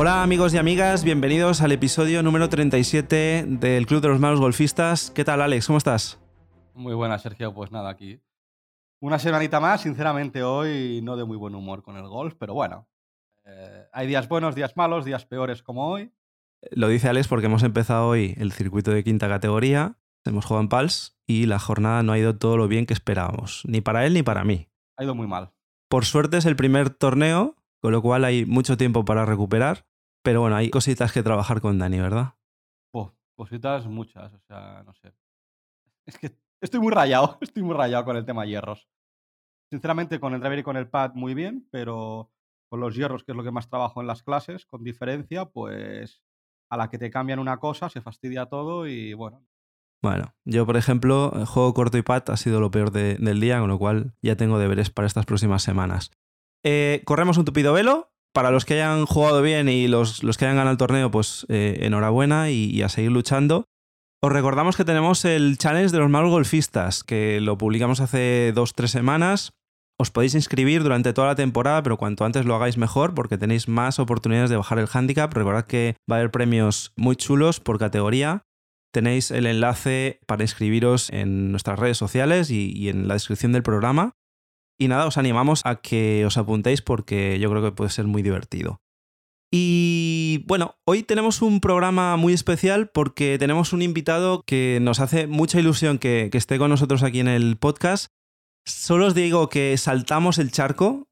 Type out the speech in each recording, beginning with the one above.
Hola amigos y amigas, bienvenidos al episodio número 37 del Club de los Malos Golfistas. ¿Qué tal Alex? ¿Cómo estás? Muy buena, Sergio. Pues nada, aquí. Una semanita más, sinceramente hoy no de muy buen humor con el golf, pero bueno. eh, hay días buenos, días malos, días peores como hoy. Lo dice Alex porque hemos empezado hoy el circuito de quinta categoría, hemos jugado en Pals y la jornada no ha ido todo lo bien que esperábamos, ni para él ni para mí. Ha ido muy mal. Por suerte es el primer torneo, con lo cual hay mucho tiempo para recuperar, pero bueno, hay cositas que trabajar con Dani, ¿verdad? Buah, cositas muchas, o sea, no sé. Es que estoy muy rayado, estoy muy rayado con el tema hierros. Sinceramente, con el driver y con el pad muy bien, pero con los hierros, que es lo que más trabajo en las clases, con diferencia, pues a la que te cambian una cosa se fastidia todo y bueno, Bueno, yo por ejemplo, el juego corto y pat ha sido lo peor de- del día, con lo cual ya tengo deberes para estas próximas semanas. Eh, corremos un tupido velo. Para los que hayan jugado bien y los, los que hayan ganado el torneo, pues eh, enhorabuena y, a seguir luchando. Os recordamos que tenemos el challenge de los malos golfistas, que lo publicamos hace dos, tres semanas. Os podéis inscribir durante toda la temporada, pero cuanto antes lo hagáis mejor, porque tenéis más oportunidades de bajar el handicap. Recordad que va a haber premios muy chulos por categoría. Tenéis el enlace para inscribiros en nuestras redes sociales y en la descripción del programa. Y nada, os animamos a que os apuntéis porque yo creo que puede ser muy divertido. Y bueno, hoy tenemos un programa muy especial porque tenemos un invitado que nos hace mucha ilusión que, esté con nosotros aquí en el podcast. Solo os digo que saltamos el charco.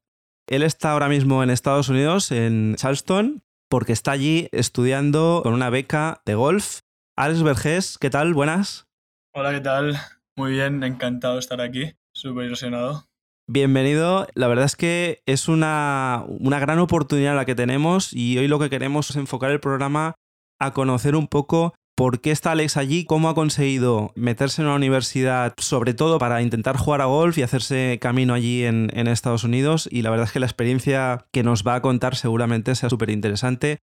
Él está ahora mismo en Estados Unidos, en Charleston, porque está allí estudiando con una beca de golf. Alex Vergés, ¿qué tal? Buenas. Hola, ¿qué tal? Muy bien, encantado de estar aquí. Súper ilusionado. Bienvenido. La verdad es que es una, una gran oportunidad la que tenemos y hoy lo que queremos es enfocar el programa a conocer un poco por qué está Alex allí, cómo ha conseguido meterse en una universidad, sobre todo para intentar jugar a golf y hacerse camino allí en, en Estados Unidos. Y la verdad es que la experiencia que nos va a contar seguramente sea súper interesante.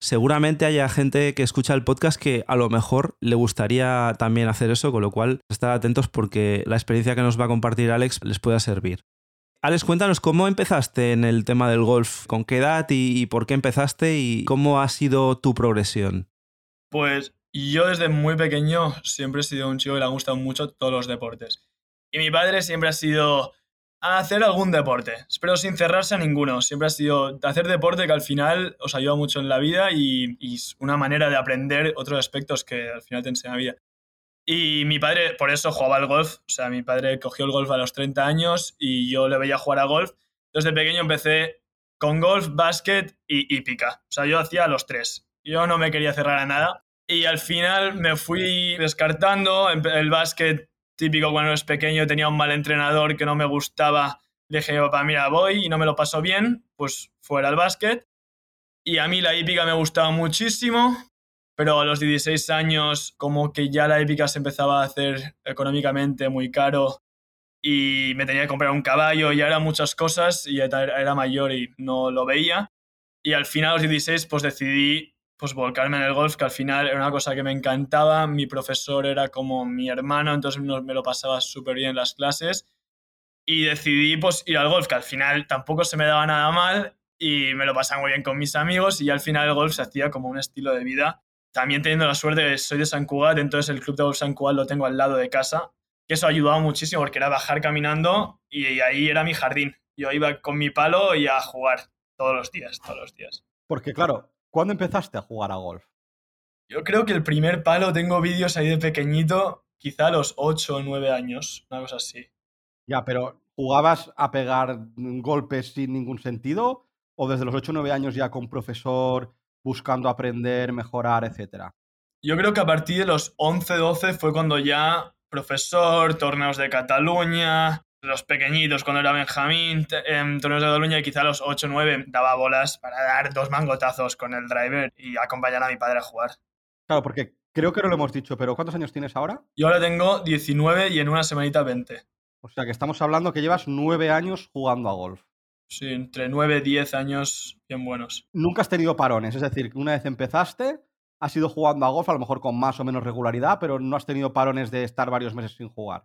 Seguramente haya gente que escucha el podcast que a lo mejor le gustaría también hacer eso, con lo cual estar atentos porque la experiencia que nos va a compartir Alex les pueda servir. Alex, cuéntanos cómo empezaste en el tema del golf, con qué edad y, y por qué empezaste y cómo ha sido tu progresión. Pues yo desde muy pequeño siempre he sido un chico que le han gustado mucho todos los deportes. Y mi padre siempre ha sido hacer algún deporte, pero sin cerrarse a ninguno. Siempre ha sido hacer deporte que al final os ayuda mucho en la vida y, es una manera de aprender otros aspectos que al final te enseña la vida. Y mi padre, por eso jugaba al golf. O sea, mi padre cogió el golf a los 30 años y yo le veía jugar a golf. Desde pequeño empecé con golf, básquet y, y pica. O sea, yo hacía los tres. Yo no me quería cerrar a nada. Y al final me fui descartando. El básquet, típico cuando eres pequeño, tenía un mal entrenador que no me gustaba. Dije, papá, mira, voy y no me lo paso bien, pues fuera el básquet. Y a mí la hípica me gustaba muchísimo, pero a los 16 años como que ya la hípica se empezaba a hacer económicamente muy caro y me tenía que comprar un caballo y eran muchas cosas y era mayor y no lo veía. Y al final a los 16 pues decidí pues volcarme en el golf, que al final era una cosa que me encantaba. Mi profesor era como mi hermano, entonces me lo pasaba súper bien en las clases. Y decidí pues ir al golf, que al final tampoco se me daba nada mal y me lo pasaba muy bien con mis amigos y al final el golf se hacía como un estilo de vida. También teniendo la suerte de soy de San Cugat, entonces el club de golf San Cugat lo tengo al lado de casa, que eso ha ayudado muchísimo porque era bajar caminando y ahí era mi jardín. Yo iba con mi palo y a jugar todos los días, todos los días. porque claro, ¿cuándo empezaste a jugar a golf? Yo creo que el primer palo tengo vídeos ahí de pequeñito, quizá a los 8 o 9 años, una cosa así. Ya, pero ¿jugabas a pegar golpes sin ningún sentido? ¿O desde los 8 o 9 años ya con profesor, buscando aprender, mejorar, etcétera? Yo creo que a partir de los 11, 12 fue cuando ya profesor, torneos de Cataluña, los pequeñitos cuando era Benjamín, te- em, torneos de Cataluña y quizá a los 8, 9 daba bolas para dar dos mangotazos con el driver y acompañar a mi padre a jugar. Claro, porque creo que no lo hemos dicho, pero ¿cuántos años tienes ahora? Yo ahora tengo 19 y en una semanita 20. O sea que estamos hablando que llevas 9 años jugando a golf. Sí, entre 9 y 10 años bien buenos. Nunca has tenido parones, es decir, una vez empezaste, has ido jugando a golf, a lo mejor con más o menos regularidad, pero no has tenido parones de estar varios meses sin jugar.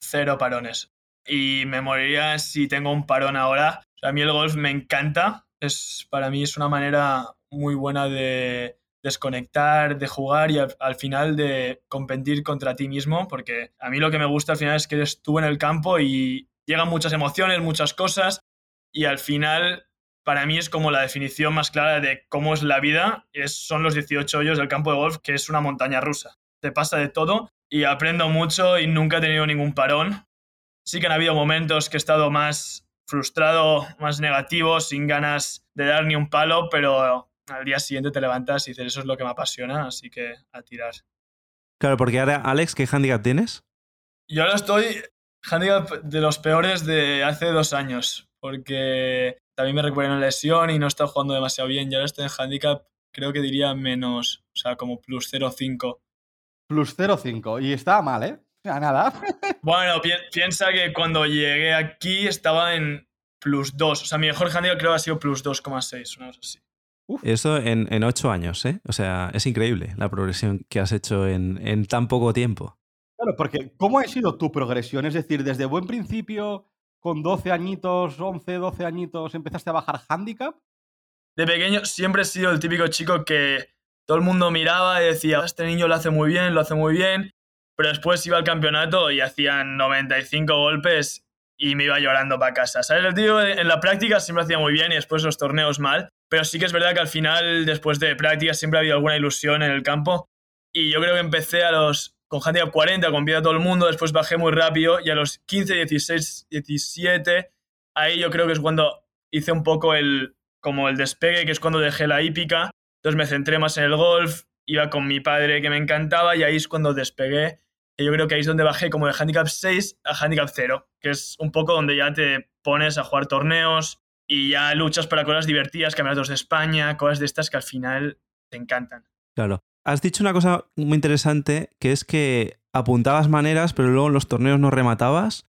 Cero parones. Y me moriría si tengo un parón ahora. A mí el golf me encanta. Es, para mí es una manera muy buena de desconectar, de jugar y al, al, final de competir contra ti mismo, porque a mí lo que me gusta al final es que eres tú en el campo y llegan muchas emociones, muchas cosas, y al final para mí es como la definición más clara de cómo es la vida, son los 18 hoyos del campo de golf, que es una montaña rusa. Te pasa de todo y aprendo mucho y nunca he tenido ningún parón. Sí que han habido momentos que he estado más frustrado, más negativo, sin ganas de dar ni un palo, pero al día siguiente te levantas y dices, eso es lo que me apasiona, así que a tirar. Claro, porque ahora, Alex, ¿qué handicap tienes? Yo ahora estoy handicap de los peores de hace dos años, porque también me recuperé una lesión y no he estado jugando demasiado bien. Y ahora estoy en handicap, creo que diría menos, o sea, como plus 0,5. Plus 0,5. Y estaba mal, ¿eh? Sea, nada. bueno, pi piensa que cuando llegué aquí estaba en plus 2. O sea, mi mejor handicap creo que ha sido plus 2,6, una cosa así. Uf. Eso en, en, ocho años, ¿eh? O sea, es increíble la progresión que has hecho en, en tan poco tiempo. Claro, porque ¿cómo ha sido tu progresión? Es decir, desde buen principio con 12 añitos, 11, 12 añitos, empezaste a bajar handicap? De pequeño siempre he sido el típico chico que todo el mundo miraba y decía, este niño lo hace muy bien, lo hace muy bien, pero después iba al campeonato y hacían 95 golpes y me iba llorando para casa. ¿Sabes? El tío en la práctica siempre hacía muy bien y después los torneos mal, pero sí que es verdad que al final, después de práctica, siempre ha habido alguna ilusión en el campo y yo creo que empecé a los con handicap 40 compía a todo el mundo, después bajé muy rápido y a los 15, 16, 17, ahí yo creo que es cuando hice un poco el, como el despegue, que es cuando dejé la hípica, entonces me centré más en el golf, iba con mi padre que me encantaba y ahí es cuando despegué, yo creo que ahí es donde bajé como de handicap 6 a handicap 0, que es un poco donde ya te pones a jugar torneos y ya luchas para cosas divertidas, campeonatos de España, cosas de estas que al final te encantan. Claro. Has dicho una cosa muy interesante, que es que apuntabas maneras, pero luego en los torneos no rematabas.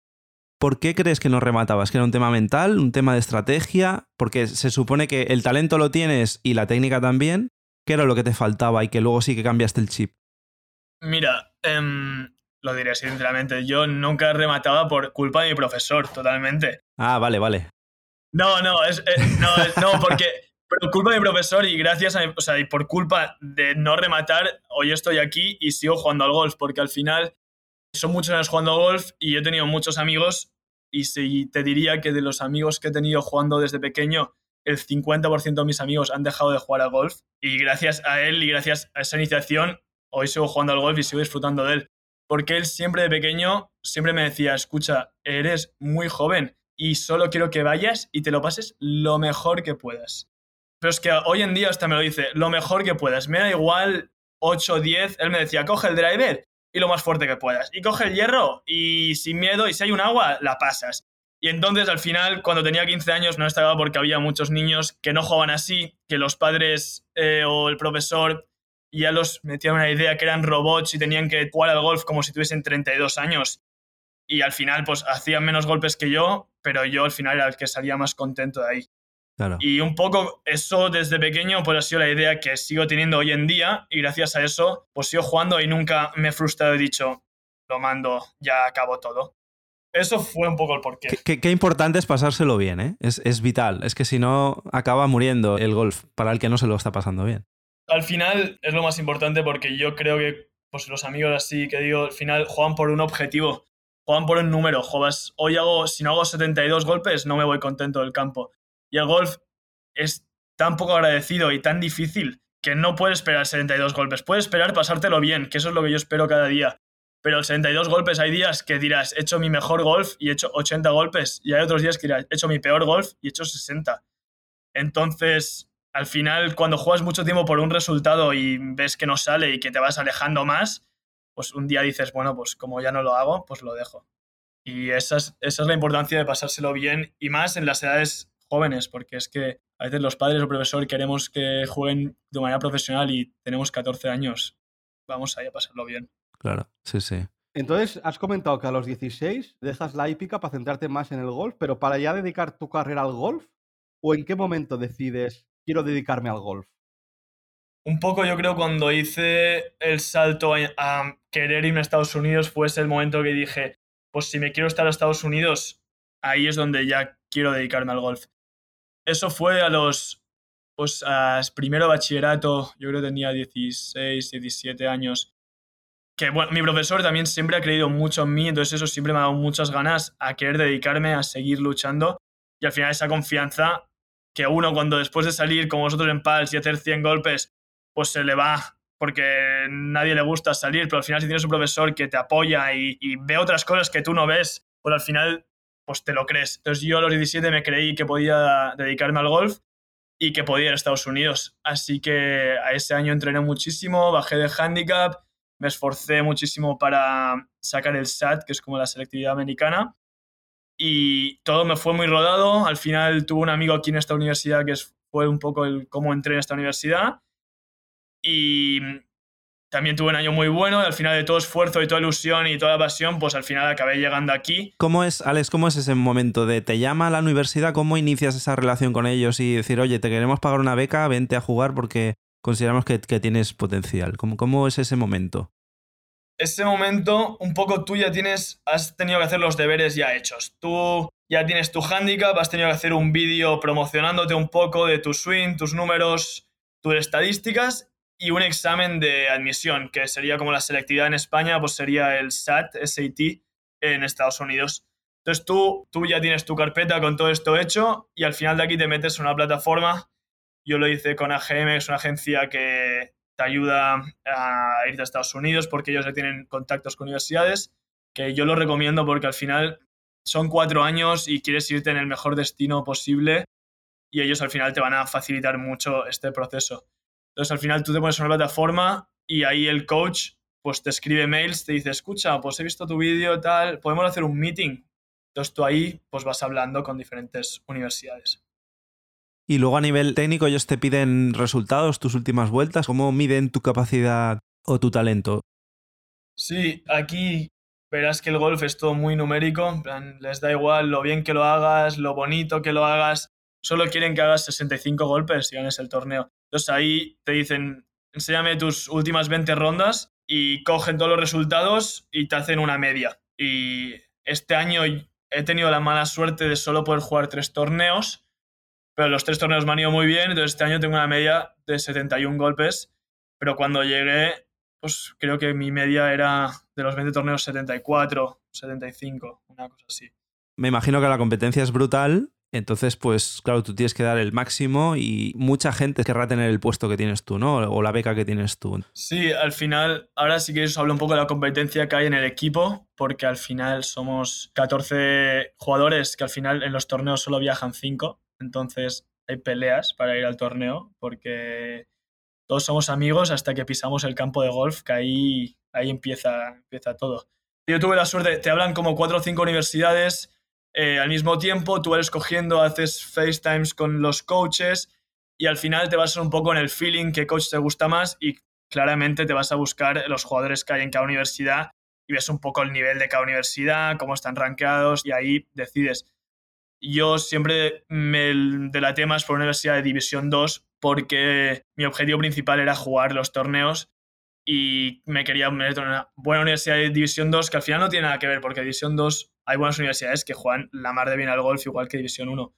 ¿Por qué crees que no rematabas? ¿Que era un tema mental, un tema de estrategia? Porque se supone que el talento lo tienes y la técnica también. ¿Qué era lo que te faltaba y que luego sí que cambiaste el chip? Mira, eh, lo diré sinceramente, yo nunca remataba por culpa de mi profesor, totalmente. Ah, vale, vale. No, no, es, eh, no, es, no, porque pero culpa de mi profesor y gracias a, o sea, y por culpa de no rematar, hoy estoy aquí y sigo jugando al golf, porque al final son muchos años jugando golf y he tenido muchos amigos y si te diría que de los amigos que he tenido jugando desde pequeño, el 50% de mis amigos han dejado de jugar al golf y gracias a él y gracias a esa iniciación, hoy sigo jugando al golf y sigo disfrutando de él. Porque él siempre de pequeño, siempre me decía, escucha, eres muy joven y solo quiero que vayas y te lo pases lo mejor que puedas. Pero es que hoy en día hasta me lo dice, lo mejor que puedas. Me da igual 8 o 10. Él me decía, coge el driver y lo más fuerte que puedas. Y coge el hierro y sin miedo, y si hay un agua, la pasas. Y entonces al final, cuando tenía 15 años, no estaba porque había muchos niños que no jugaban así, que los padres eh, o el profesor ya los metían una idea que eran robots y tenían que jugar al golf como si tuviesen 32 años. Y al final, pues hacían menos golpes que yo, pero yo al final era el que salía más contento de ahí. Claro. Y un poco eso desde pequeño pues ha sido la idea que sigo teniendo hoy en día y gracias a eso pues sigo jugando y nunca me he frustrado y dicho, lo mando, ya acabo todo. Eso fue un poco el porqué. Qué, qué, qué importante es pasárselo bien, ¿eh? Es, es, vital. Es que si no, acaba muriendo el golf para el que no se lo está pasando bien. Al final es lo más importante porque yo creo que pues, los amigos así que digo, al final juegan por un objetivo, juegan por un número. Juegas, hoy hago, si no hago 72 golpes, no me voy contento del campo. Y el golf es tan poco agradecido y tan difícil que no puedes esperar 72 golpes. Puedes esperar pasártelo bien, que eso es lo que yo espero cada día. Pero el 72 golpes hay días que dirás, he hecho mi mejor golf y he hecho 80 golpes. Y hay otros días que dirás, he hecho mi peor golf y he hecho 60. Entonces, al final, cuando juegas mucho tiempo por un resultado y ves que no sale y que te vas alejando más, pues un día dices, bueno, pues como ya no lo hago, pues lo dejo. Y esa es, esa es la importancia de pasárselo bien y más en las edades jóvenes, porque es que a veces los padres o profesor queremos que jueguen de manera profesional y tenemos 14 años. Vamos ahí a pasarlo bien. Claro, sí, sí. Entonces, has comentado que a los 16 dejas la hípica para centrarte más en el golf, pero para ya dedicar tu carrera al golf, ¿o en qué momento decides quiero dedicarme al golf? Un poco yo creo cuando hice el salto a, querer irme a Estados Unidos fue ese el momento que dije, pues si me quiero estar a Estados Unidos, ahí es donde ya quiero dedicarme al golf. Eso fue a los pues a primero bachillerato, yo creo que tenía 16, 17 años, que bueno, mi profesor también siempre ha creído mucho en mí, entonces eso siempre me ha dado muchas ganas a querer dedicarme a seguir luchando y al final esa confianza que uno cuando después de salir como vosotros en Pals y hacer 100 golpes, pues se le va porque nadie le gusta salir, pero al final si tienes un profesor que te apoya y, ve otras cosas que tú no ves, pues al final pues te lo crees. Entonces yo a los 17 me creí que podía dedicarme al golf y que podía ir a Estados Unidos. Así que a ese año entrené muchísimo, bajé de handicap, me esforcé muchísimo para sacar el SAT, que es como la selectividad americana, y todo me fue muy rodado. Al final tuve un amigo aquí en esta universidad que fue un poco el cómo entré en esta universidad. Y también tuve un año muy bueno al final de todo esfuerzo y toda ilusión y toda pasión, pues al final acabé llegando aquí. ¿Cómo es, Alex, cómo es ese momento de te llama a la universidad? ¿Cómo inicias esa relación con ellos y decir, oye, te queremos pagar una beca, vente a jugar porque consideramos que, tienes potencial? ¿Cómo, ¿Cómo es ese momento? Ese momento, un poco tú ya tienes, has tenido que hacer los deberes ya hechos. Tú ya tienes tu handicap, has tenido que hacer un vídeo promocionándote un poco de tu swing, tus números, tus estadísticas y un examen de admisión, que sería como la selectividad en España, pues sería el SAT, SAT en Estados Unidos. Entonces tú, tú ya tienes tu carpeta con todo esto hecho y al final de aquí te metes en una plataforma. Yo lo hice con AGM, es una agencia que te ayuda a irte a Estados Unidos porque ellos ya tienen contactos con universidades, que yo lo recomiendo porque al final son cuatro años y quieres irte en el mejor destino posible y ellos al final te van a facilitar mucho este proceso. Entonces al final tú te pones en una plataforma y ahí el coach pues te escribe mails, te dice, escucha, pues he visto tu vídeo, tal, podemos hacer un meeting. Entonces tú ahí pues vas hablando con diferentes universidades. Y luego a nivel técnico ellos te piden resultados, tus últimas vueltas, ¿cómo miden tu capacidad o tu talento? Sí, aquí verás que el golf es todo muy numérico, les da igual lo bien que lo hagas, lo bonito que lo hagas, solo quieren que hagas 65 golpes y ganes el torneo. Entonces ahí te dicen, enséñame tus últimas 20 rondas y cogen todos los resultados y te hacen una media. Y este año he tenido la mala suerte de solo poder jugar tres torneos, pero los tres torneos me han ido muy bien, entonces este año tengo una media de 71 golpes, pero cuando llegué, pues creo que mi media era de los 20 torneos 74, 75, una cosa así. Me imagino que la competencia es brutal entonces, pues claro, tú tienes que dar el máximo y mucha gente querrá tener el puesto que tienes tú, ¿no? O la beca que tienes tú. Sí, al final, ahora sí que os hablo un poco de la competencia que hay en el equipo, porque al final somos 14 jugadores que al final en los torneos solo viajan 5, entonces hay peleas para ir al torneo, porque todos somos amigos hasta que pisamos el campo de golf, que ahí, ahí empieza, empieza todo. Yo tuve la suerte, te hablan como 4 o 5 universidades eh, al mismo tiempo, tú eres cogiendo, haces FaceTimes con los coaches y al final te vas un poco en el feeling qué coach te gusta más y claramente te vas a buscar los jugadores que hay en cada universidad y ves un poco el nivel de cada universidad, cómo están rankeados y ahí decides. Yo siempre me delaté más por universidad de División 2 porque mi objetivo principal era jugar los torneos y me quería meter en una buena universidad de División 2 que al final no tiene nada que ver porque División 2 hay buenas universidades que juegan la mar de bien al golf igual que División 1.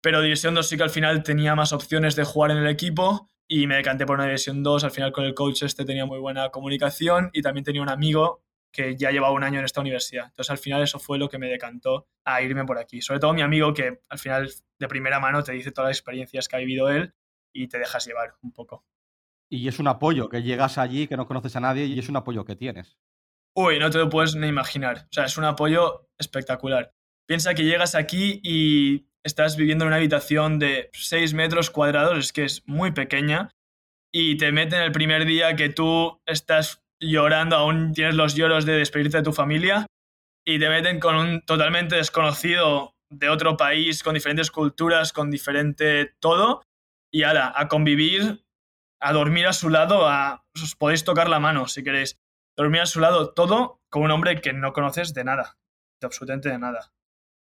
Pero División 2 sí que al final tenía más opciones de jugar en el equipo y me decanté por una División 2. Al final con el coach este tenía muy buena comunicación y también tenía un amigo que ya llevaba un año en esta universidad. Entonces al final eso fue lo que me decantó a irme por aquí. Sobre todo mi amigo que al final de primera mano te dice todas las experiencias que ha vivido él y te dejas llevar un poco. Y es un apoyo, que llegas allí, que no conoces a nadie y es un apoyo que tienes. Uy, no te lo puedes ni imaginar. O sea, es un apoyo espectacular. Piensa que llegas aquí y estás viviendo en una habitación de 6 metros cuadrados, es que es muy pequeña, y te meten el primer día que tú estás llorando, aún tienes los lloros de despedirte de tu familia, y te meten con un totalmente desconocido de otro país, con diferentes culturas, con diferente todo, y ahora, a convivir a dormir a su lado, a, os podéis tocar la mano si queréis. Dormir a su lado todo con un hombre que no conoces de nada, de absolutamente de nada.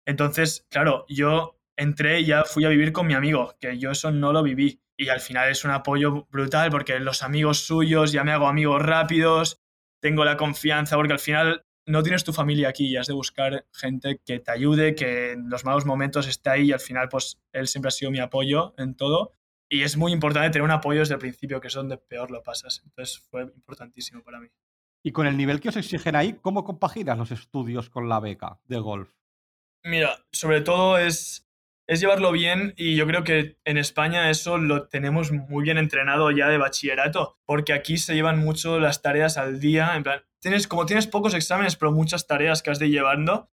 Entonces, claro, yo entré y ya fui a vivir con mi amigo, que yo eso no lo viví. Y al final es un apoyo brutal porque los amigos suyos, ya me hago amigos rápidos, tengo la confianza, porque al final no tienes tu familia aquí y has de buscar gente que te ayude, que en los malos momentos esté ahí y al final pues él siempre ha sido mi apoyo en todo Y es muy importante tener un apoyo desde el principio, que es donde peor lo pasas. Entonces fue importantísimo para mí. Y con el nivel que os exigen ahí, ¿cómo compaginas los estudios con la beca de golf? Mira, sobre todo es, es llevarlo bien y yo creo que en España eso lo tenemos muy bien entrenado ya de bachillerato, porque aquí se llevan mucho las tareas al día, en plan, tienes, como tienes pocos exámenes, pero muchas tareas que has de ir llevando,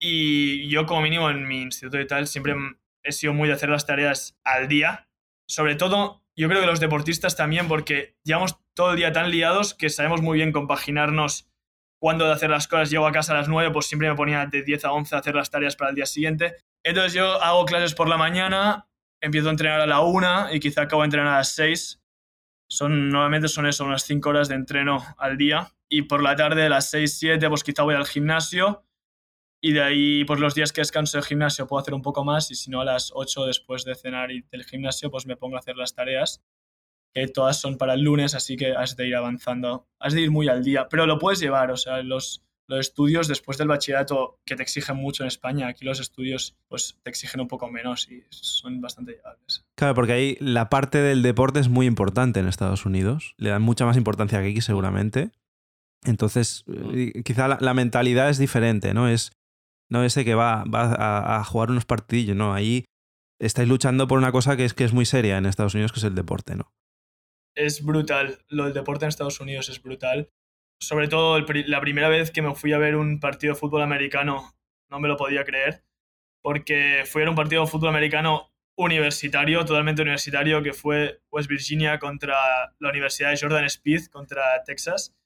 y yo como mínimo en mi instituto y tal siempre he sido muy de hacer las tareas al día, sobre todo yo creo que los deportistas también, porque llevamos todo el día tan liados que sabemos muy bien compaginarnos cuándo de hacer las cosas. Llego a casa a las 9, pues siempre me ponía de 10 a 11 a hacer las tareas para el día siguiente. Entonces yo hago clases por la mañana, empiezo a entrenar a la 1 y quizá acabo de entrenar a las 6. Son, normalmente son eso, unas 5 horas de entreno al día. Y por la tarde, a las 6, 7, pues quizá voy al gimnasio y de ahí, pues los días que descanso del gimnasio puedo hacer un poco más y si no a las 8 después de cenar y del gimnasio, pues me pongo a hacer las tareas, que todas son para el lunes, así que has de ir avanzando, has de ir muy al día, pero lo puedes llevar, o sea, los, los estudios después del bachillerato que te exigen mucho en España, aquí los estudios pues te exigen un poco menos y son bastante llevables. Claro, porque ahí la parte del deporte es muy importante en Estados Unidos, le dan mucha más importancia que aquí seguramente. Entonces, eh, quizá la, la mentalidad es diferente, ¿no? Es no ese que va, va a, jugar unos partidillos, no, ahí estáis luchando por una cosa que es, que es muy seria en Estados Unidos, que es el deporte, ¿no? Es brutal, lo del deporte en Estados Unidos es brutal. Sobre todo la primera vez que me fui a ver un partido de fútbol americano, no me lo podía creer, porque fui a un partido de fútbol americano universitario, totalmente universitario, que fue West Virginia contra la Universidad de Jordan Speed, contra Texas.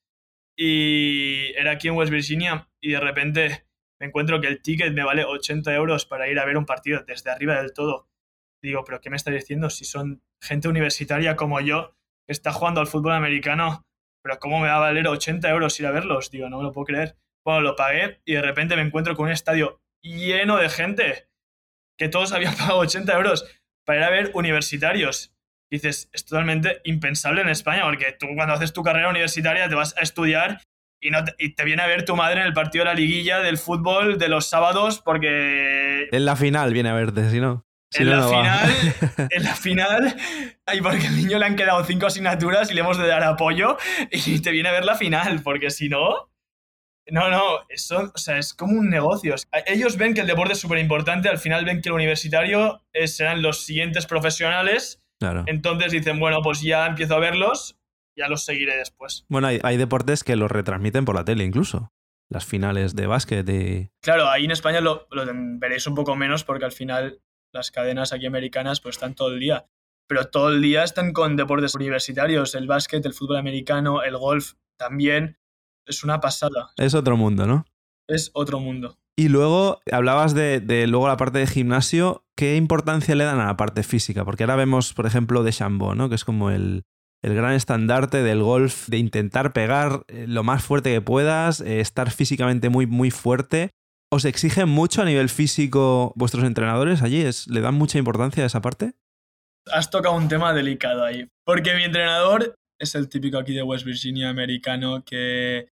Y era aquí en West Virginia y de repente me encuentro que el ticket me vale 80 euros para ir a ver un partido desde arriba del todo. Digo, pero ¿qué me estás diciendo? Si son gente universitaria como yo que está jugando al fútbol americano, pero ¿cómo me va a valer 80 euros ir a verlos? Digo, no me lo puedo creer. Bueno, lo pagué y de repente me encuentro con un estadio lleno de gente, que todos habían pagado 80 euros para ir a ver universitarios. Dices, es totalmente impensable en España, porque tú cuando haces tu carrera universitaria te vas a estudiar y, no te, y te viene a ver tu madre en el partido de la liguilla del fútbol de los sábados porque... En la final viene a verte, si no. Si en, no, la no final, en la final, ay, porque al niño le han quedado cinco asignaturas y le hemos de dar apoyo y te viene a ver la final, porque si no... No, no, eso, o sea, es como un negocio. Ellos ven que el deporte es súper importante, al final ven que el universitario serán los siguientes profesionales, Claro. entonces dicen, bueno, pues ya empiezo a verlos, ya los seguiré después. Bueno, hay, hay deportes que los retransmiten por la tele incluso. Las finales de básquet y... Claro, ahí en España lo, lo veréis un poco menos porque al final las cadenas aquí americanas pues están todo el día. Pero todo el día están con deportes universitarios, el básquet, el fútbol americano, el golf también. Es una pasada, Es otro mundo, ¿no? es otro mundo. Y luego hablabas de, de luego la parte de gimnasio. ¿Qué importancia le dan a la parte física? Porque ahora vemos, por ejemplo, de Chambó, ¿no? Que es como el, el gran estandarte del golf, de intentar pegar eh, lo más fuerte que puedas, eh, estar físicamente muy, muy fuerte. ¿Os exigen mucho a nivel físico vuestros entrenadores allí? ¿Es, ¿Le dan mucha importancia a esa parte? Has tocado un tema delicado ahí. Porque mi entrenador es el típico aquí de West Virginia americano que...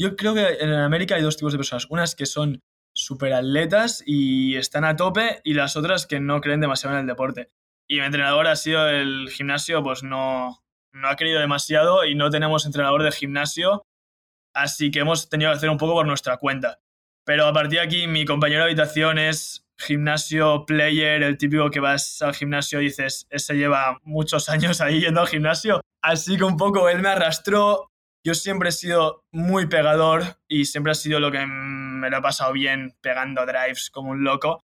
Yo creo que en América hay dos tipos de personas. Unas que son súper atletas y están a tope y las otras que no creen demasiado en el deporte. Y mi entrenador ha sido el gimnasio, pues no, no ha querido demasiado y no tenemos entrenador de gimnasio, así que hemos tenido que hacer un poco por nuestra cuenta. Pero a partir de aquí, mi compañero de habitación es gimnasio player, el típico que vas al gimnasio y dices, ese lleva muchos años ahí yendo al gimnasio. Así que un poco él me arrastró. Yo siempre he sido muy pegador y siempre ha sido lo que me lo he pasado bien pegando drives como un loco.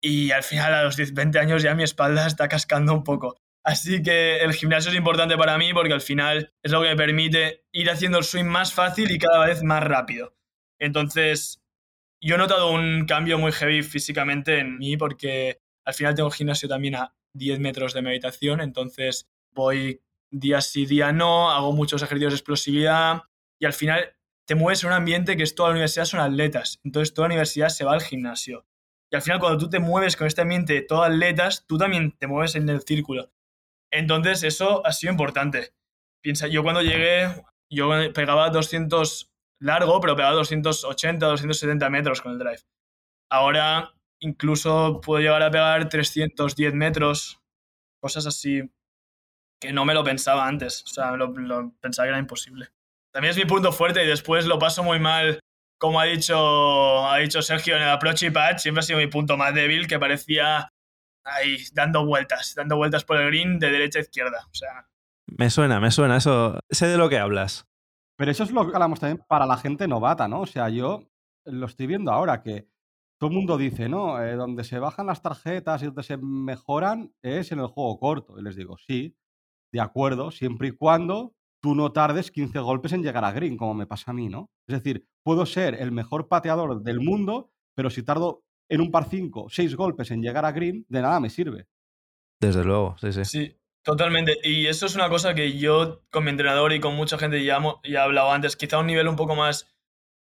Y al final, a los 10, 20 años, ya mi espalda está cascando un poco. Así que el gimnasio es importante para mí porque al final es lo que me permite ir haciendo el swing más fácil y cada vez más rápido. Entonces, yo he notado un cambio muy heavy físicamente en mí porque al final tengo gimnasio también a 10 metros de mi entonces voy día sí, día no, hago muchos ejercicios de explosividad y al final te mueves en un ambiente que es toda la universidad son atletas, entonces toda la universidad se va al gimnasio. Y al final cuando tú te mueves con este ambiente de todo atletas, tú también te mueves en el círculo. Entonces eso ha sido importante. Piensa, yo cuando llegué, yo pegaba 200 largo, pero pegaba 280, 270 metros con el drive. Ahora incluso puedo llegar a pegar 310 metros, cosas así que no me lo pensaba antes. O sea, lo, lo pensaba que era imposible. También es mi punto fuerte y después lo paso muy mal. Como ha dicho, ha dicho Sergio en el approach y patch, siempre ha sido mi punto más débil, que parecía ahí dando vueltas, dando vueltas por el green de derecha a izquierda. O sea, Me suena, me suena, eso. Sé de lo que hablas. Pero eso es lo que hablamos también para la gente novata, ¿no? O sea, yo lo estoy viendo ahora que todo el mundo dice, ¿no? Eh, donde se bajan las tarjetas y donde se mejoran es en el juego corto. Y les digo, sí, de acuerdo, siempre y cuando tú no tardes 15 golpes en llegar a green, como me pasa a mí, ¿no? Es decir, puedo ser el mejor pateador del mundo, pero si tardo en un par 5, 6 golpes en llegar a green, de nada me sirve. Desde luego, sí, sí. Sí, totalmente. Y eso es una cosa que yo con mi entrenador y con mucha gente ya, ya he hablado antes, quizá a un nivel un poco más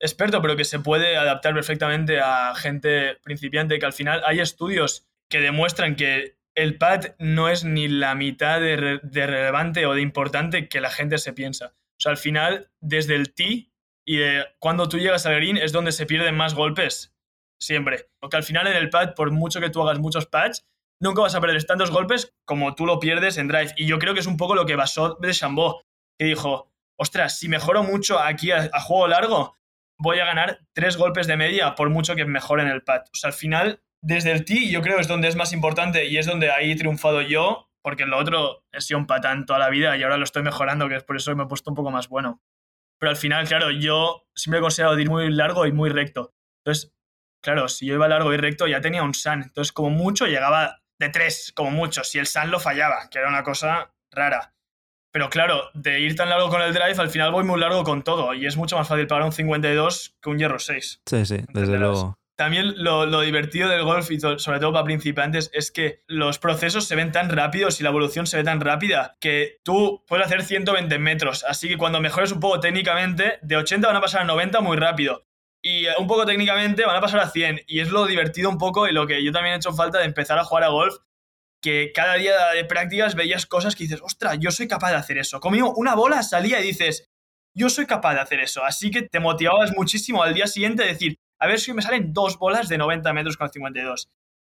experto, pero que se puede adaptar perfectamente a gente principiante, que al final hay estudios que demuestran que el pad no es ni la mitad de, re- de relevante o de importante que la gente se piensa. O sea, al final, desde el tee y cuando tú llegas al green es donde se pierden más golpes. Siempre. Porque al final en el pad, por mucho que tú hagas muchos pads, nunca vas a perder tantos golpes como tú lo pierdes en drive. Y yo creo que es un poco lo que basó de Chambó, que dijo, ostras, si mejoro mucho aquí a, juego largo, voy a ganar tres golpes de media por mucho que mejore en el pad. O sea, al final, desde el tee yo creo es donde es más importante y es donde ahí he triunfado yo, porque lo otro he sido un patán toda la vida y ahora lo estoy mejorando, que es por eso me he puesto un poco más bueno. Pero al final, claro, yo siempre he considerado ir muy largo y muy recto. Entonces, claro, si yo iba largo y recto ya tenía un Sun. Entonces, como mucho, llegaba de tres, como mucho, si el Sun lo fallaba, que era una cosa rara. Pero claro, de ir tan largo con el drive, al final voy muy largo con todo. Y es mucho más fácil pagar un 52 que un hierro 6. Sí, sí, desde luego. También lo, lo divertido del golf, y sobre todo para principiantes, es que los procesos se ven tan rápidos y la evolución se ve tan rápida que tú puedes hacer 120 metros. Así que cuando mejores un poco técnicamente, de 80 van a pasar a 90 muy rápido. Y eh, un poco técnicamente van a pasar a 100. Y es lo divertido un poco y lo que yo también he hecho falta de empezar a jugar a golf. Que cada día de prácticas veías cosas que dices, ostras, yo soy capaz de hacer eso. Conmigo una bola salía y dices, yo soy capaz de hacer eso. Así que te motivabas muchísimo al día siguiente a decir, a ver si me salen dos bolas de 90 metros con 52.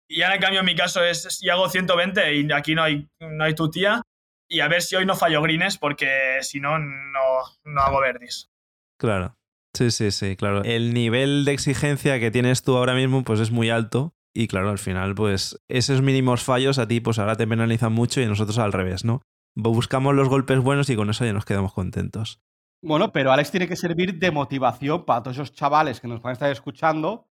Y ahora, en cambio, en mi caso es si hago 120 y aquí no hay, no hay tu tía. Y a ver si hoy no fallo greens porque si no, no, no hago verdis. Claro. Sí, sí, sí, claro. El nivel de exigencia que tienes tú ahora mismo, pues es muy alto. Y claro, al final, pues esos mínimos fallos a ti, pues ahora te penalizan mucho y a nosotros al revés, ¿no? Buscamos los golpes buenos y con eso ya nos quedamos contentos. Bueno, pero Alex tiene que servir de motivación para todos esos chavales que nos van a estar escuchando,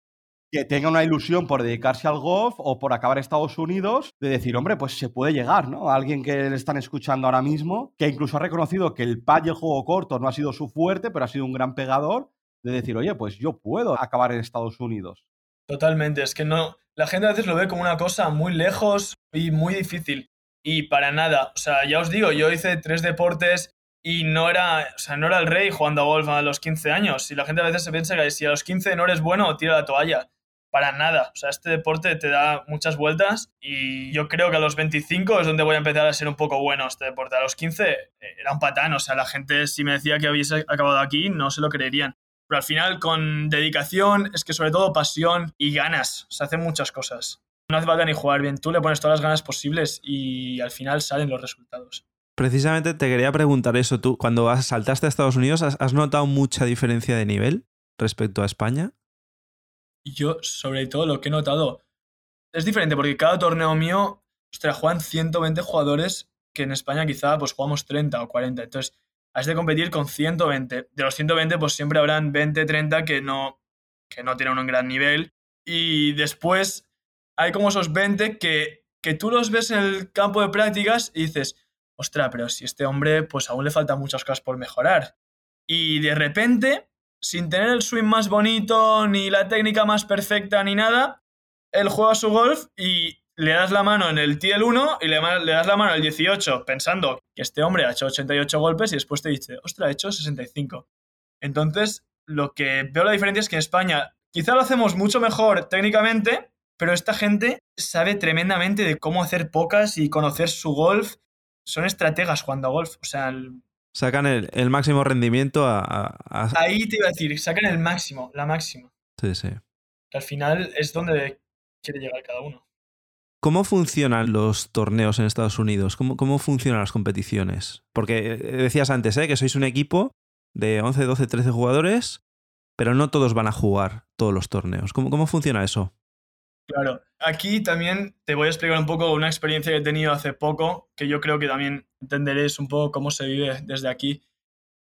que tengan una ilusión por dedicarse al golf o por acabar en Estados Unidos, de decir, hombre, pues se puede llegar, ¿no? A alguien que le están escuchando ahora mismo, que incluso ha reconocido que el pad y el juego corto no ha sido su fuerte, pero ha sido un gran pegador, de decir, oye, pues yo puedo acabar en Estados Unidos. Totalmente, es que no. La gente a veces lo ve como una cosa muy lejos y muy difícil. Y para nada. O sea, ya os digo, yo hice tres deportes y no era, o sea, no era el rey jugando a golf a los 15 años. Y la gente a veces se piensa que si a los 15 no eres bueno, tira la toalla. Para nada. O sea, este deporte te da muchas vueltas y yo creo que a los 25 es donde voy a empezar a ser un poco bueno este deporte. A los 15 eh, era un patán. O sea, la gente si me decía que hubiese acabado aquí no se lo creerían. Pero al final, con dedicación, es que sobre todo pasión y ganas, se hacen muchas cosas. No hace falta ni jugar bien, tú le pones todas las ganas posibles y al final salen los resultados. Precisamente te quería preguntar eso. Tú, cuando saltaste a Estados Unidos, ¿has, notado mucha diferencia de nivel respecto a España? Yo, sobre todo, lo que he notado es diferente porque cada torneo mío, ostras, juegan 120 jugadores que en España quizá pues jugamos 30 o 40. Entonces, has de competir con 120. De los 120, pues siempre habrán 20, 30 que no, que no tienen un gran nivel. Y después hay como esos 20 que, que tú los ves en el campo de prácticas y dices, ostras, pero si este hombre pues aún le faltan muchas cosas por mejorar. Y de repente, sin tener el swing más bonito, ni la técnica más perfecta, ni nada, él juega su golf y le das la mano en el TL 1 y le, das la mano al 18, pensando que este hombre ha hecho 88 golpes y después te dice, ostras, ha hecho 65. Entonces, lo que veo la diferencia es que en España quizá lo hacemos mucho mejor técnicamente, pero esta gente sabe tremendamente de cómo hacer pocas y conocer su golf. Son estrategas jugando a golf. O sea, el- Sacan el, el máximo rendimiento a, a- a- ahí te iba a decir, sacan el máximo, la máxima. Sí, sí. Que al final es donde quiere llegar cada uno. ¿Cómo funcionan los torneos en Estados Unidos? ¿Cómo, cómo funcionan las competiciones? Porque eh, decías antes ¿eh? que sois un equipo de 11, 12, 13 jugadores, pero no todos van a jugar todos los torneos. ¿Cómo, cómo funciona eso? Claro, aquí también te voy a explicar un poco una experiencia que he tenido hace poco, que yo creo que también entenderéis un poco cómo se vive desde aquí.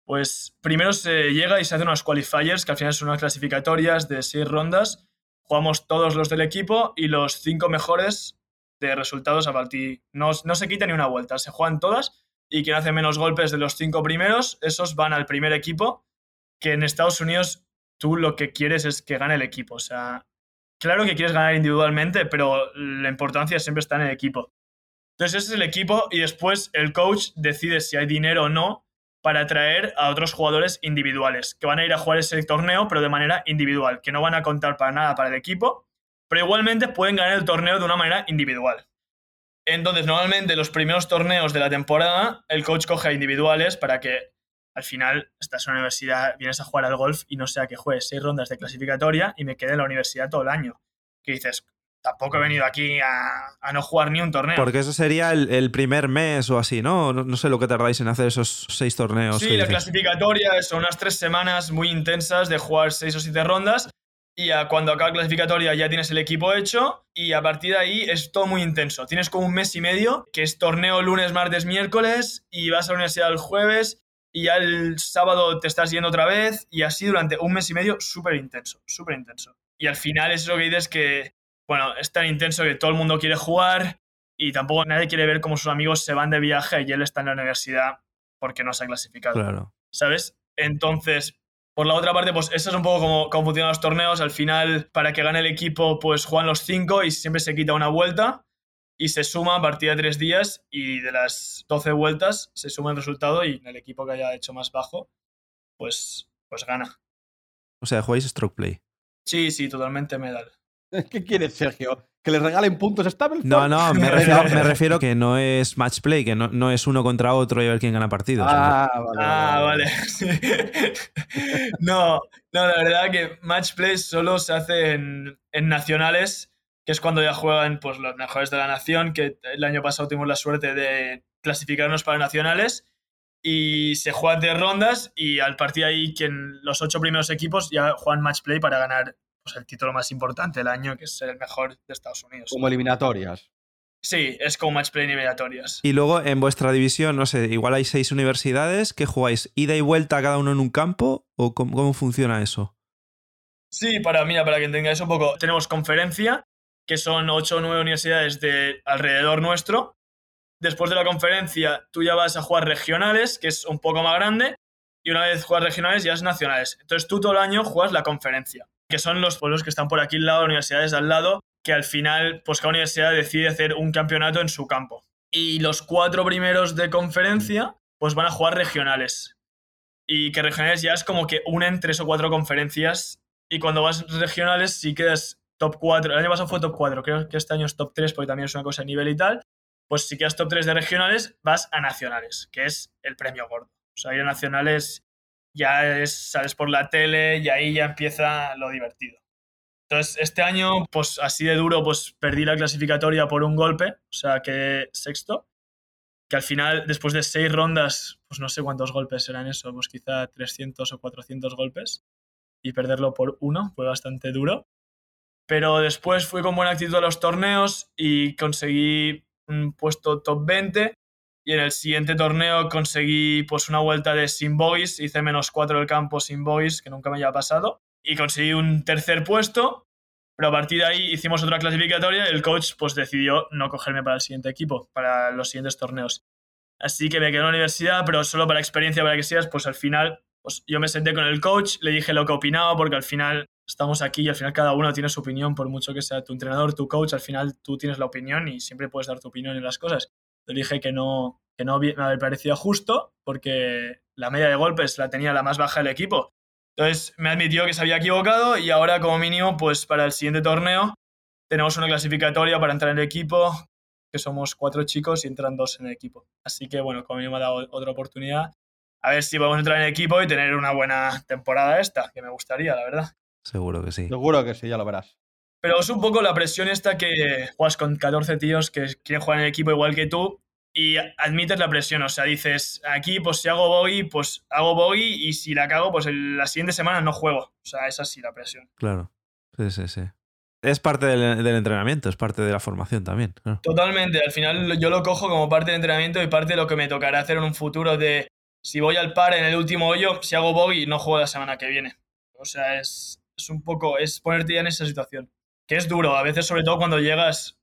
Pues primero se llega y se hacen unos qualifiers, que al final son unas clasificatorias de seis rondas. Jugamos todos los del equipo y los cinco mejores de resultados a partir. No, no se quita ni una vuelta, se juegan todas y quien hace menos golpes de los cinco primeros, esos van al primer equipo, que en Estados Unidos tú lo que quieres es que gane el equipo. O sea, claro que quieres ganar individualmente, pero la importancia siempre está en el equipo. Entonces ese es el equipo y después el coach decide si hay dinero o no para atraer a otros jugadores individuales, que van a ir a jugar ese torneo, pero de manera individual, que no van a contar para nada para el equipo, pero igualmente pueden ganar el torneo de una manera individual. Entonces, normalmente los primeros torneos de la temporada, el coach coge a individuales para que al final estás en una universidad, vienes a jugar al golf y no sea que juegues seis rondas de clasificatoria y me quede en la universidad todo el año. Que dices, tampoco he venido aquí a, no jugar ni un torneo. Porque eso sería el, primer mes o así, ¿no? ¿no? sé lo que tardáis en hacer esos seis torneos. Sí, la clasificatoria son unas tres semanas muy intensas de jugar seis o siete rondas. Y a cuando acaba la clasificatoria ya tienes el equipo hecho y a partir de ahí es todo muy intenso. Tienes como un mes y medio que es torneo lunes, martes, miércoles y vas a la universidad el jueves y ya el sábado te estás yendo otra vez y así durante un mes y medio súper intenso, súper intenso. Y al final es lo que dices que bueno, es tan intenso que todo el mundo quiere jugar y tampoco nadie quiere ver cómo sus amigos se van de viaje y él está en la universidad porque no se ha clasificado. Claro. ¿Sabes? Entonces, por la otra parte, pues eso es un poco como, cómo funcionan los torneos. Al final, para que gane el equipo, pues juegan los cinco y siempre se quita una vuelta y se suma a partir de tres días y de las 12 vueltas se suma el resultado y el equipo que haya hecho más bajo, pues, pues gana. O sea, jugáis stroke play. Sí, sí, totalmente medal. ¿Qué quieres, Sergio? ¿Que les regalen puntos estables? No, no, me refiero, me refiero que no es match play, que no, no, es uno contra otro y a ver quién gana partidos. Ah, vale. Ah, vale. no, no, la verdad que match play solo se hace en, en, nacionales, que es cuando ya juegan pues, los mejores de la nación, que el año pasado tuvimos la suerte de clasificarnos para nacionales y se juegan tres rondas y al partir de ahí quien, los ocho primeros equipos ya juegan match play para ganar pues, el título más importante del año, que es ser el mejor de Estados Unidos. Como eliminatorias. Sí, es como match play eliminatorias. Y luego en vuestra división, no sé, igual hay seis universidades, ¿qué jugáis? ¿Ida y vuelta cada uno en un campo? ¿O cómo, funciona eso? Sí, para, mira, para que entendáis un poco, tenemos conferencia, que son ocho o nueve universidades de alrededor nuestro. Después de la conferencia, tú ya vas a jugar regionales, que es un poco más grande, y una vez juegas regionales ya es nacionales. Entonces tú todo el año juegas la conferencia que son los pueblos que están por aquí al lado, universidades al lado, que al final, pues cada universidad decide hacer un campeonato en su campo. Y los cuatro primeros de conferencia, pues van a jugar regionales. Y que regionales ya es como que unen tres o cuatro conferencias. Y cuando vas regionales, sí quedas top 4. El año pasado fue top 4, creo que este año es top 3 porque también es una cosa a nivel y tal. Pues si quedas top 3 de regionales, vas a nacionales, que es el premio gordo. O sea, ir a nacionales ya sales por la tele y ahí ya empieza lo divertido. Entonces, este año, pues así de duro, pues perdí la clasificatoria por un golpe, o sea que sexto, que al final, después de seis rondas, pues no sé cuántos golpes eran eso, pues quizá 300 o 400 golpes, y perderlo por uno fue bastante duro. Pero después fui con buena actitud a los torneos y conseguí un puesto top 20 y en el siguiente torneo conseguí pues una vuelta de sin boys, hice menos cuatro del campo sin boys, que nunca me había pasado, y conseguí un tercer puesto, pero a partir de ahí hicimos otra clasificatoria y el coach pues decidió no cogerme para el siguiente equipo, para los siguientes torneos. Así que me quedé en la universidad, pero solo para experiencia, para que seas, pues al final pues yo me senté con el coach, le dije lo que opinaba, porque al final estamos aquí y al final cada uno tiene su opinión, por mucho que sea tu entrenador, tu coach, al final tú tienes la opinión y siempre puedes dar tu opinión en las cosas. Le dije que no, que no me había parecido justo porque la media de golpes la tenía la más baja del equipo. Entonces me admitió que se había equivocado y ahora como mínimo, pues para el siguiente torneo tenemos una clasificatoria para entrar en el equipo, que somos cuatro chicos y entran dos en el equipo. Así que bueno, como mínimo me ha dado otra oportunidad. A ver si vamos a entrar en el equipo y tener una buena temporada esta, que me gustaría, la verdad. Seguro que sí. Seguro que sí, ya lo verás. Pero es un poco la presión esta que juegas con 14 tíos que quieren jugar en el equipo igual que tú y admites la presión. O sea, dices, aquí pues si hago bogey, pues hago bogey y si la cago, pues la siguiente semana no juego. O sea, es así la presión. Claro. Sí, sí, sí. Es parte del, del entrenamiento, es parte de la formación también. claro. Totalmente. Al final yo lo cojo como parte del entrenamiento y parte de lo que me tocará hacer en un futuro de si voy al par en el último hoyo, si hago bogey, no juego la semana que viene. O sea, es, es un poco, es ponerte ya en esa situación. Que es duro, a veces sobre todo cuando llegas,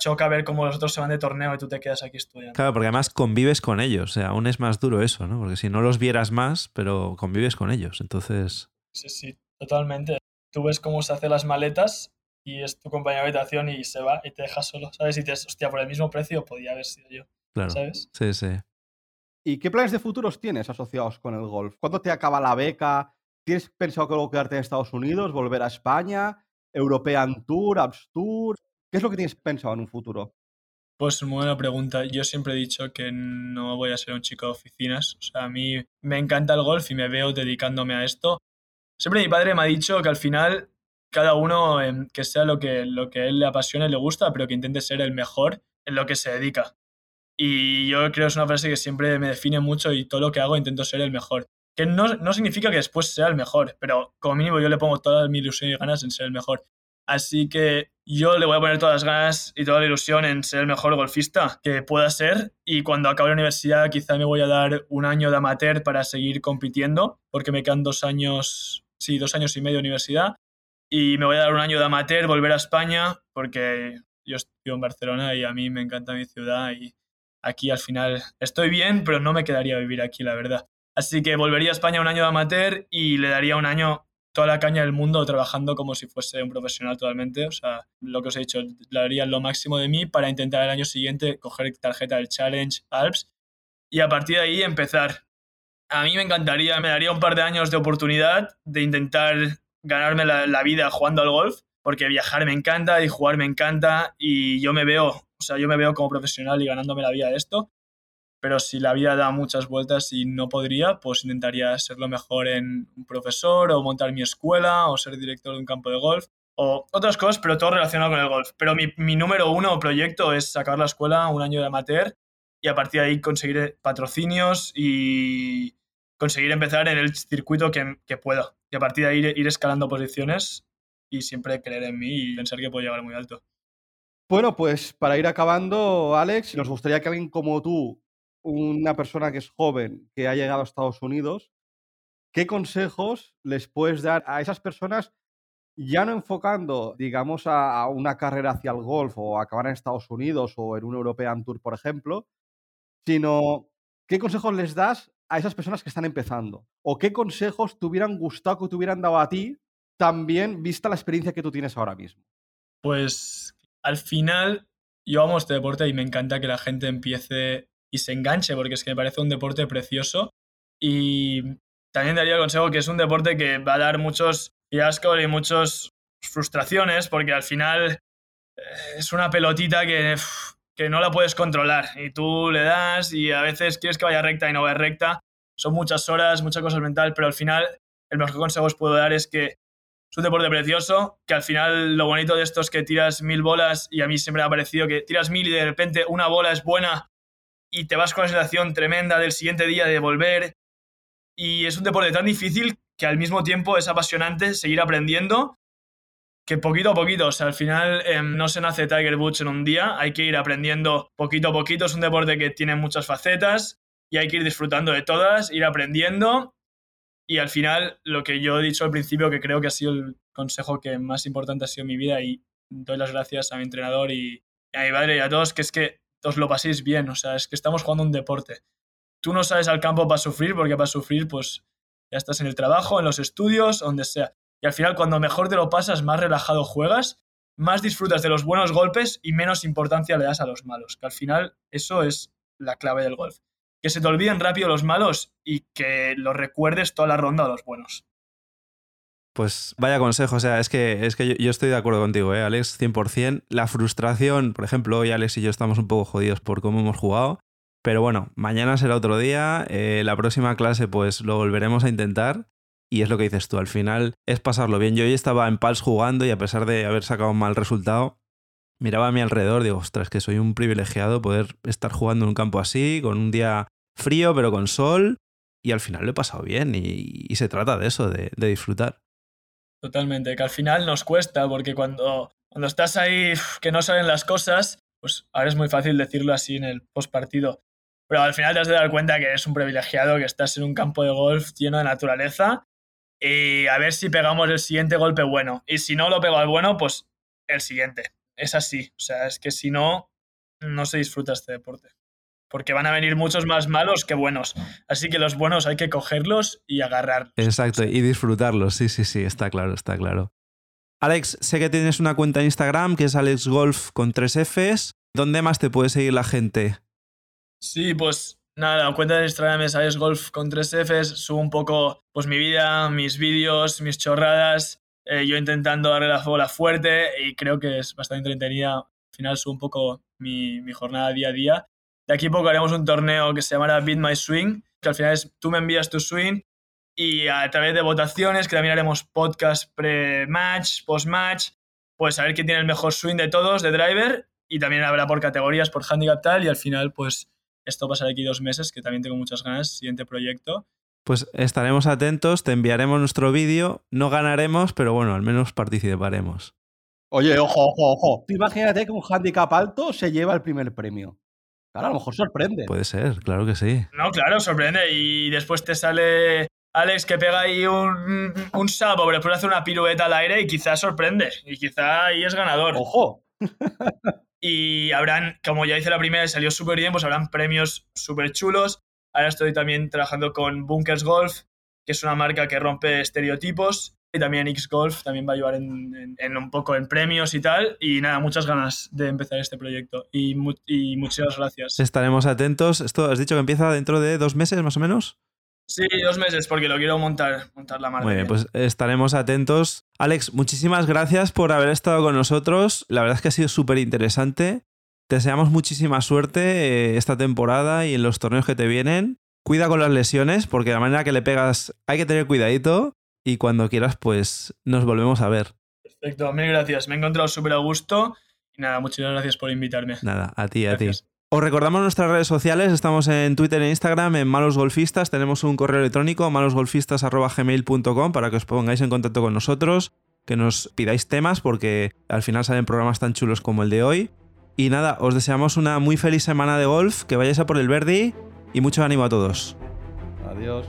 choca ver cómo los otros se van de torneo y tú te quedas aquí estudiando. Claro, porque además convives con ellos, o sea, aún es más duro eso, ¿no? Porque si no los vieras más, pero convives con ellos, entonces... Sí, sí, totalmente. Tú ves cómo se hacen las maletas y es tu compañero de habitación y se va y te deja solo, ¿sabes? Y te hostia, por el mismo precio podía haber sido yo, Claro. ¿sabes? Sí, sí. ¿Y qué planes de futuros tienes asociados con el golf? ¿Cuándo te acaba la beca? ¿Tienes pensado que luego quedarte en Estados Unidos, volver a España? ¿European Tour, Abs Tour? ¿Qué es lo que tienes pensado en un futuro? Pues muy buena pregunta. Yo siempre he dicho que no voy a ser un chico de oficinas. O sea, a mí me encanta el golf y me veo dedicándome a esto. Siempre mi padre me ha dicho que al final cada uno em, que sea lo que, lo que a él le apasiona le gusta, pero que intente ser el mejor en lo que se dedica. Y yo creo que es una frase que siempre me define mucho y todo lo que hago intento ser el mejor. Que no, no significa que después sea el mejor, pero como mínimo yo le pongo toda mi ilusión y ganas en ser el mejor. Así que yo le voy a poner todas las ganas y toda la ilusión en ser el mejor golfista que pueda ser. Y cuando acabe la universidad, quizá me voy a dar un año de amateur para seguir compitiendo, porque me quedan dos años, sí, dos años y medio de universidad. Y me voy a dar un año de amateur, volver a España, porque yo estoy en Barcelona y a mí me encanta mi ciudad. Y aquí al final estoy bien, pero no me quedaría vivir aquí, la verdad. Así que volvería a España un año de amateur y le daría un año toda la caña del mundo trabajando como si fuese un profesional totalmente. O sea, lo que os he dicho, le daría lo máximo de mí para intentar el año siguiente coger tarjeta del Challenge Alps y a partir de ahí empezar. A mí me encantaría, me daría un par de años de oportunidad de intentar ganarme la, la vida jugando al golf, porque viajar me encanta y jugar me encanta y yo me veo, o sea, yo me veo como profesional y ganándome la vida de esto pero si la vida da muchas vueltas y no podría, pues intentaría ser lo mejor en un profesor o montar mi escuela o ser director de un campo de golf o otras cosas, pero todo relacionado con el golf. Pero mi, mi número uno proyecto es sacar la escuela un año de amateur y a partir de ahí conseguir patrocinios y conseguir empezar en el circuito que, que pueda. Y a partir de ahí ir, ir escalando posiciones y siempre creer en mí y pensar que puedo llegar muy alto. Bueno, pues para ir acabando, Alex, nos gustaría que alguien como tú una persona que es joven, que ha llegado a Estados Unidos, ¿qué consejos les puedes dar a esas personas, ya no enfocando, digamos, a, una carrera hacia el golf o acabar en Estados Unidos o en un European Tour, por ejemplo, sino qué consejos les das a esas personas que están empezando? ¿O qué consejos te hubieran gustado que te hubieran dado a ti, también vista la experiencia que tú tienes ahora mismo? Pues al final yo amo este deporte y me encanta que la gente empiece y se enganche, porque es que me parece un deporte precioso. Y también daría el consejo que es un deporte que va a dar muchos fiascos y muchas frustraciones, porque al final es una pelotita que, que no la puedes controlar. Y tú le das y a veces quieres que vaya recta y no vaya recta. Son muchas horas, muchas cosas mental, pero al final el mejor consejo que os puedo dar es que es un deporte precioso, que al final lo bonito de esto es que tiras mil bolas y a mí siempre me ha parecido que tiras mil y de repente una bola es buena y te vas con la sensación tremenda del siguiente día de volver. Y es un deporte tan difícil que al mismo tiempo es apasionante seguir aprendiendo, que poquito a poquito, o sea, al final eh, no se nace Tiger Woods en un día, hay que ir aprendiendo poquito a poquito, es un deporte que tiene muchas facetas y hay que ir disfrutando de todas, ir aprendiendo y al final lo que yo he dicho al principio, que creo que ha sido el consejo que más importante ha sido en mi vida y doy las gracias a mi entrenador y a mi padre y a todos, que es que os lo paséis bien, o sea, es que estamos jugando un deporte. Tú no sales al campo para sufrir, porque para sufrir, pues ya estás en el trabajo, en los estudios, donde sea. Y al final, cuando mejor te lo pasas, más relajado juegas, más disfrutas de los buenos golpes y menos importancia le das a los malos. Que al final, eso es la clave del golf. Que se te olviden rápido los malos y que los recuerdes toda la ronda a los buenos. Pues vaya consejo, o sea, es que, es que yo, estoy de acuerdo contigo, ¿eh, Alex, 100%. La frustración, por ejemplo, hoy Alex y yo estamos un poco jodidos por cómo hemos jugado, pero bueno, mañana será otro día, eh, la próxima clase pues lo volveremos a intentar Y es lo que dices tú, al final es pasarlo bien. Yo hoy estaba en Pals jugando y a pesar de haber sacado un mal resultado, miraba a mi alrededor digo, ostras, que soy un privilegiado poder estar jugando en un campo así, con un día frío pero con sol. Y al final lo he pasado bien y, se trata de eso, de, disfrutar. Totalmente, que al final nos cuesta porque cuando, cuando estás ahí que no salen las cosas, pues ahora es muy fácil decirlo así en el post partido. Pero al final te has de dar cuenta que eres un privilegiado, que estás en un campo de golf lleno de naturaleza y a ver si pegamos el siguiente golpe bueno. Y si no lo pego al bueno, pues el siguiente. Es así. O sea, es que si no, no se disfruta este deporte. Porque van a venir muchos más malos que buenos. Así que los buenos hay que cogerlos y agarrarlos. Exacto, y disfrutarlos. Sí, sí, sí, está claro, está claro. Alex, sé que tienes una cuenta en Instagram que es AlexGolf con tres Fs. ¿Dónde más te puede seguir la gente? Sí, pues Nada, la cuenta de Instagram es Golf con tres Fs, subo un poco pues mi vida, mis vídeos, mis chorradas, eh, yo intentando darle la bola fuerte y creo que es bastante entretenida. Al final subo un poco mi, mi jornada día a día. De aquí a poco haremos un torneo que se llamará Beat My Swing, que al final es tú me envías tu swing y a través de votaciones, que también haremos podcast pre-match, post-match, pues a ver quién tiene el mejor swing de todos, de driver, y también habrá por categorías, por handicap tal, y al final pues esto pasará aquí dos meses, que también tengo muchas ganas. Siguiente proyecto. Pues estaremos atentos, te enviaremos nuestro vídeo. No ganaremos, pero bueno, al menos participaremos. Oye, ojo, ojo, ojo. imagínate que un handicap alto se lleva el primer premio. Claro, a lo mejor sorprende. Puede ser, claro que sí. No, claro, sorprende. Y después te sale Alex que pega ahí un, un salvo, pero después hace una pirueta al aire y quizás sorprende. Y quizá ahí es ganador. Ojo. y habrán, como ya hice la primera y salió súper bien, pues habrán premios súper chulos. Ahora estoy también trabajando con Bunkers Golf, que es una marca que rompe estereotipos. Y también X Golf también va a ayudar en, un poco en premios y tal. Y nada, muchas ganas de empezar este proyecto. Y, y muchas gracias. Estaremos atentos. Esto has dicho que empieza dentro de dos meses más o menos. Sí, dos meses, porque lo quiero montar, montar la marca. Muy bien, pues estaremos atentos. Alex, muchísimas gracias por haber estado con nosotros. La verdad es que ha sido súper interesante. Te deseamos muchísima suerte eh, esta temporada y en los torneos que te vienen. Cuida con las lesiones, porque de la manera que le pegas hay que tener cuidadito. Y cuando quieras, pues nos volvemos a ver. Perfecto, mil gracias. Me he encontrado súper a gusto. Y nada, muchas gracias por invitarme. Nada, a ti, a ti. Os recordamos nuestras redes sociales, estamos en Twitter e Instagram, en Malos Golfistas, tenemos un correo electrónico, malosgolfistas.gmail.com para que os pongáis en contacto con nosotros, que nos pidáis temas, porque al final salen programas tan chulos como el de hoy. Y nada, os deseamos una muy feliz semana de golf, que vayáis a por el Verdi y mucho ánimo a todos. Adiós.